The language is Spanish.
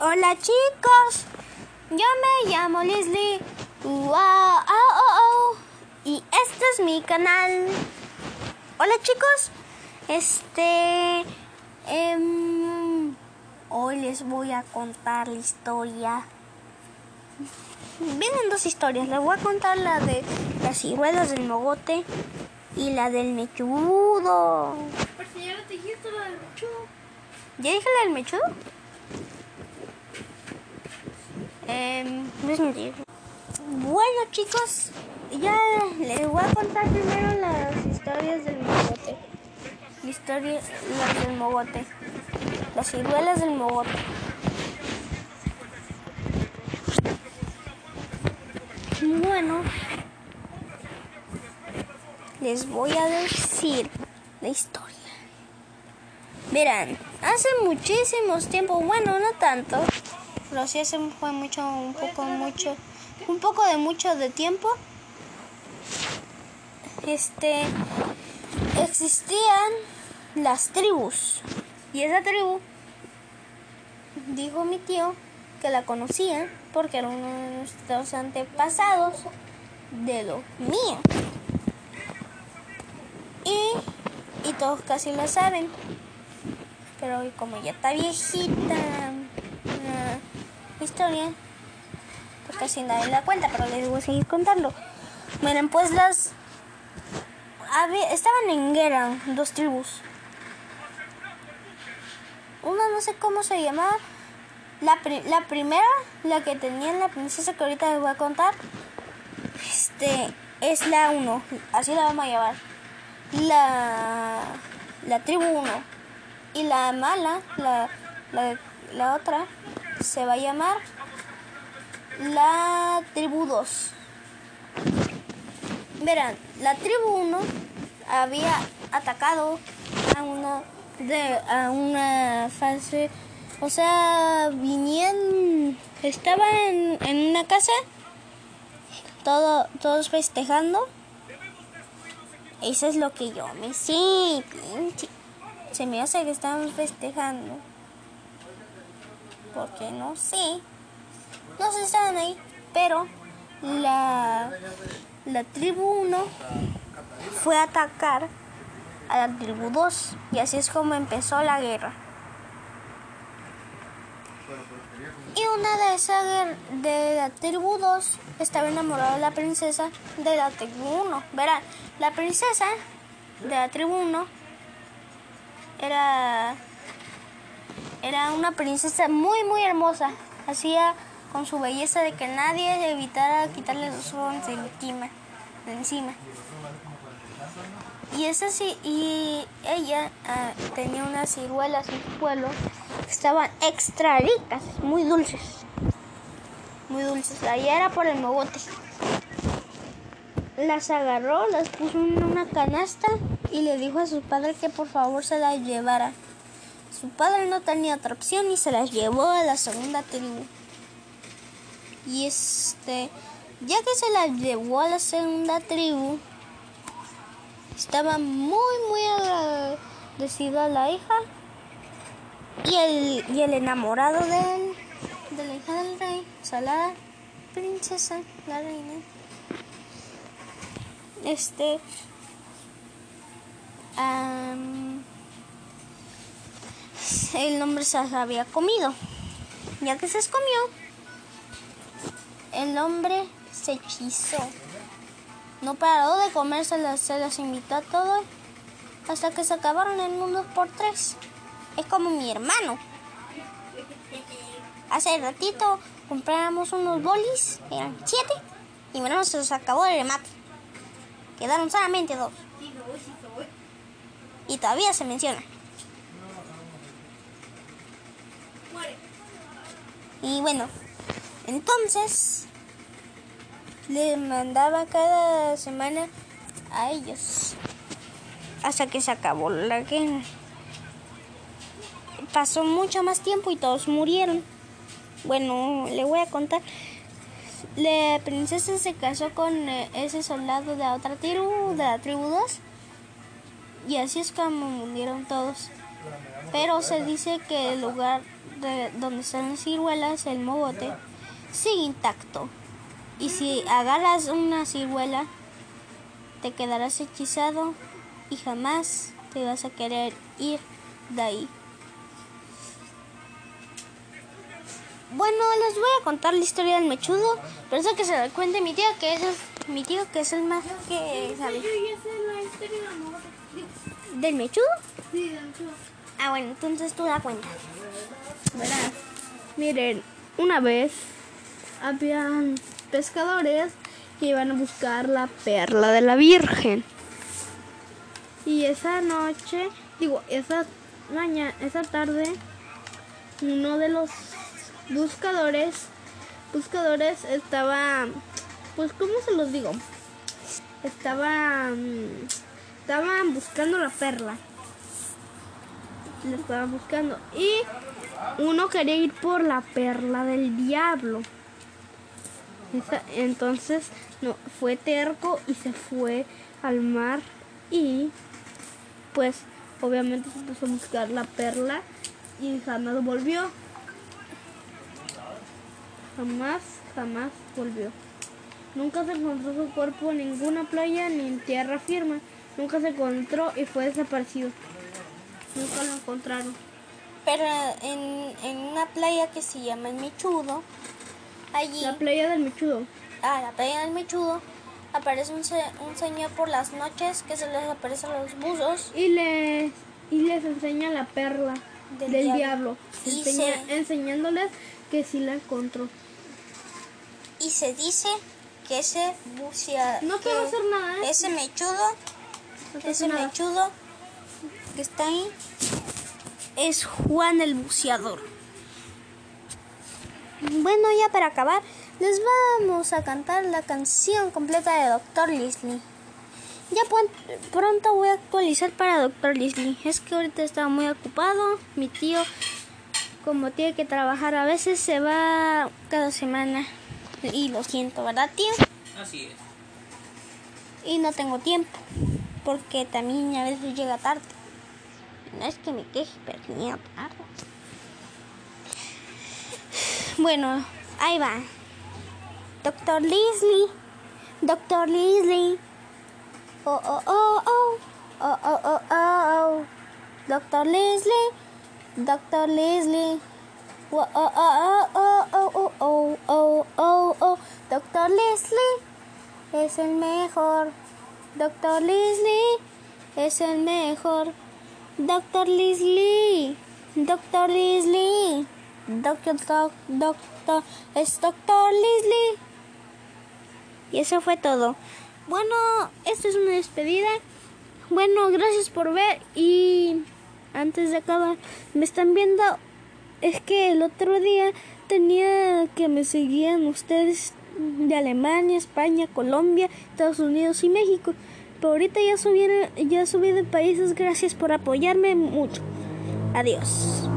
Hola chicos, yo me llamo Leslie. Wow, oh, oh, oh. Y este es mi canal. Hola chicos, este. em, hoy les voy a contar la historia. Vienen dos historias. Les voy a contar la de las ciruelas del mogote y la del mechudo. Pero si ya no te dijiste lo del mechudo. ¿Ya dije la del mechudo? Em. Bueno chicos, ya les voy a contar primero las historias del mogote. La las del mogote. Las ciruelas del mogote. Bueno, les voy a decir la historia. Verán, hace muchísimos tiempos, bueno, no tanto, pero sí hace fue mucho, un poco, mucho, un poco de mucho de tiempo. Este, existían las tribus y esa tribu dijo mi tío que la conocía porque era uno de nuestros antepasados de los míos. Y, y todos casi lo saben. Pero como ya está viejita historia, pues casi nadie la cuenta, pero les voy a seguir contando. Miren, pues las... había- estaban en guerra dos tribus. Una no sé cómo se llamaba. La, la primera, la que tenía la princesa que ahorita les voy a contar, este, es la 1. Así la vamos a llamar. La, la tribu 1. Y la mala, la, la, la otra, se va a llamar la tribu 2. Verán, la tribu 1 había atacado a una de a una fase, o sea, vinieron, estaban en, en una casa, todo, todos festejando. Eso es lo que yo me sí, pinche. Se me hace que estaban festejando. Porque no sé. No sé si estaban ahí. Pero la, la tribu 1 fue a atacar a la tribu 2. Y así es como empezó la guerra. Y una de esas de la tribu 2 estaba enamorada de la princesa de la tribu 1. Verán, la princesa de la tribu 1 era era una princesa muy muy hermosa. Hacía con su belleza de que nadie evitara quitarle los ojos de encima, encima. Y esa y ella ah, tenía unas ciruelas en su que estaban extra ricas, muy dulces. Muy dulces. Allá era por el mogote. Las agarró, las puso en una canasta y le dijo a su padre que por favor se las llevara. Su padre no tenía otra opción y se las llevó a la segunda tribu. Y este, ya que se las llevó a la segunda tribu, estaba muy, muy agradecida la hija y el, y el enamorado de él, de la hija del rey, o sea, la princesa, la reina. Este, am, el hombre se las había comido. Ya que se las comió, el hombre se hechizó. No paró de comérselas, se las invitó a todos hasta que se acabaron en unos por tres. Es como mi hermano. Hace ratito compramos unos bolis, eran siete, y mi hermano se los acabó de remate. Quedaron solamente dos. Y todavía se menciona. Y bueno, entonces le mandaba cada semana a ellos hasta que se acabó la guerra. Pasó mucho más tiempo y todos murieron. Bueno, le voy a contar. La princesa se casó con eh, ese soldado de la otra tribu, de la tribu 2. Y así es como murieron todos. Pero se dice que el lugar de donde están las ciruelas, el mogote, sigue intacto. Y si agarras una ciruela, te quedarás hechizado y jamás te vas a querer ir de ahí. Bueno, les voy a contar la historia del mechudo, pero eso que se lo cuente mi tío, que es el, mi tío que es el más que sabe. Yo ya sé la historia del mogote. Digo, ¿Del mechudo? Sí, del mechudo. Ah, bueno, entonces tú la cuentas. Miren, una vez habían pescadores que iban a buscar la perla de la Virgen. Y esa noche, digo, esa mañana, esa tarde, uno de los buscadores, buscadores estaba, pues, ¿cómo se los digo? Estaba, estaban buscando la perla. La estaban buscando. Y uno quería ir por la perla del diablo. Entonces no, fue terco y se fue al mar y pues obviamente se puso a buscar la perla y jamás volvió. Jamás, jamás volvió. Nunca se encontró su cuerpo en ninguna playa ni en tierra firme. Nunca se encontró y fue desaparecido. Nunca lo encontraron. Pero en, en una playa que se llama el Mechudo, allí, La playa del Mechudo. ah, la playa del Mechudo, aparece un, se- un señor por las noches que se les aparece a los buzos y les y les enseña la perla Del del, diablo. diablo, Y Enseña- se- enseñándoles que sí la encontró. y se dice que ese buceador, No a hacer nada, ¿eh? ese mechudo, No ese nada. mechudo que está ahí, es Juan el buceador. Bueno, ya para acabar, les vamos a cantar la canción completa de Dr. Leslie. Ya pronto voy a actualizar para Dr. Leslie. Es que ahorita estaba muy ocupado. Mi tío, como tiene que trabajar a veces, se va cada semana. Y lo siento, ¿verdad, tío? Así es. Y no tengo tiempo. Porque también a veces llega tarde. No es que me queje, pero tarde. Bueno, ahí va. Doctor Leslie. Doctor Leslie. Oh, oh, oh, oh. Oh, oh, oh, oh, oh. Doctor Leslie. Doctor Leslie. Oh, oh, oh, oh, oh, oh, oh, oh, oh, oh. Doctor Leslie es el mejor. Doctor Leslie es el mejor. Doctor Leslie. Doctor Leslie. Doctor, doc, doctor, es Doctor Leslie. Y eso fue todo. Bueno, esto es una despedida. Bueno, gracias por ver y antes de acabar, me están viendo. Es que el otro día tenía que me seguían ustedes de Alemania, España, Colombia, Estados Unidos y México. Pero ahorita ya subí, ya subí de países. Gracias por apoyarme mucho. Adiós.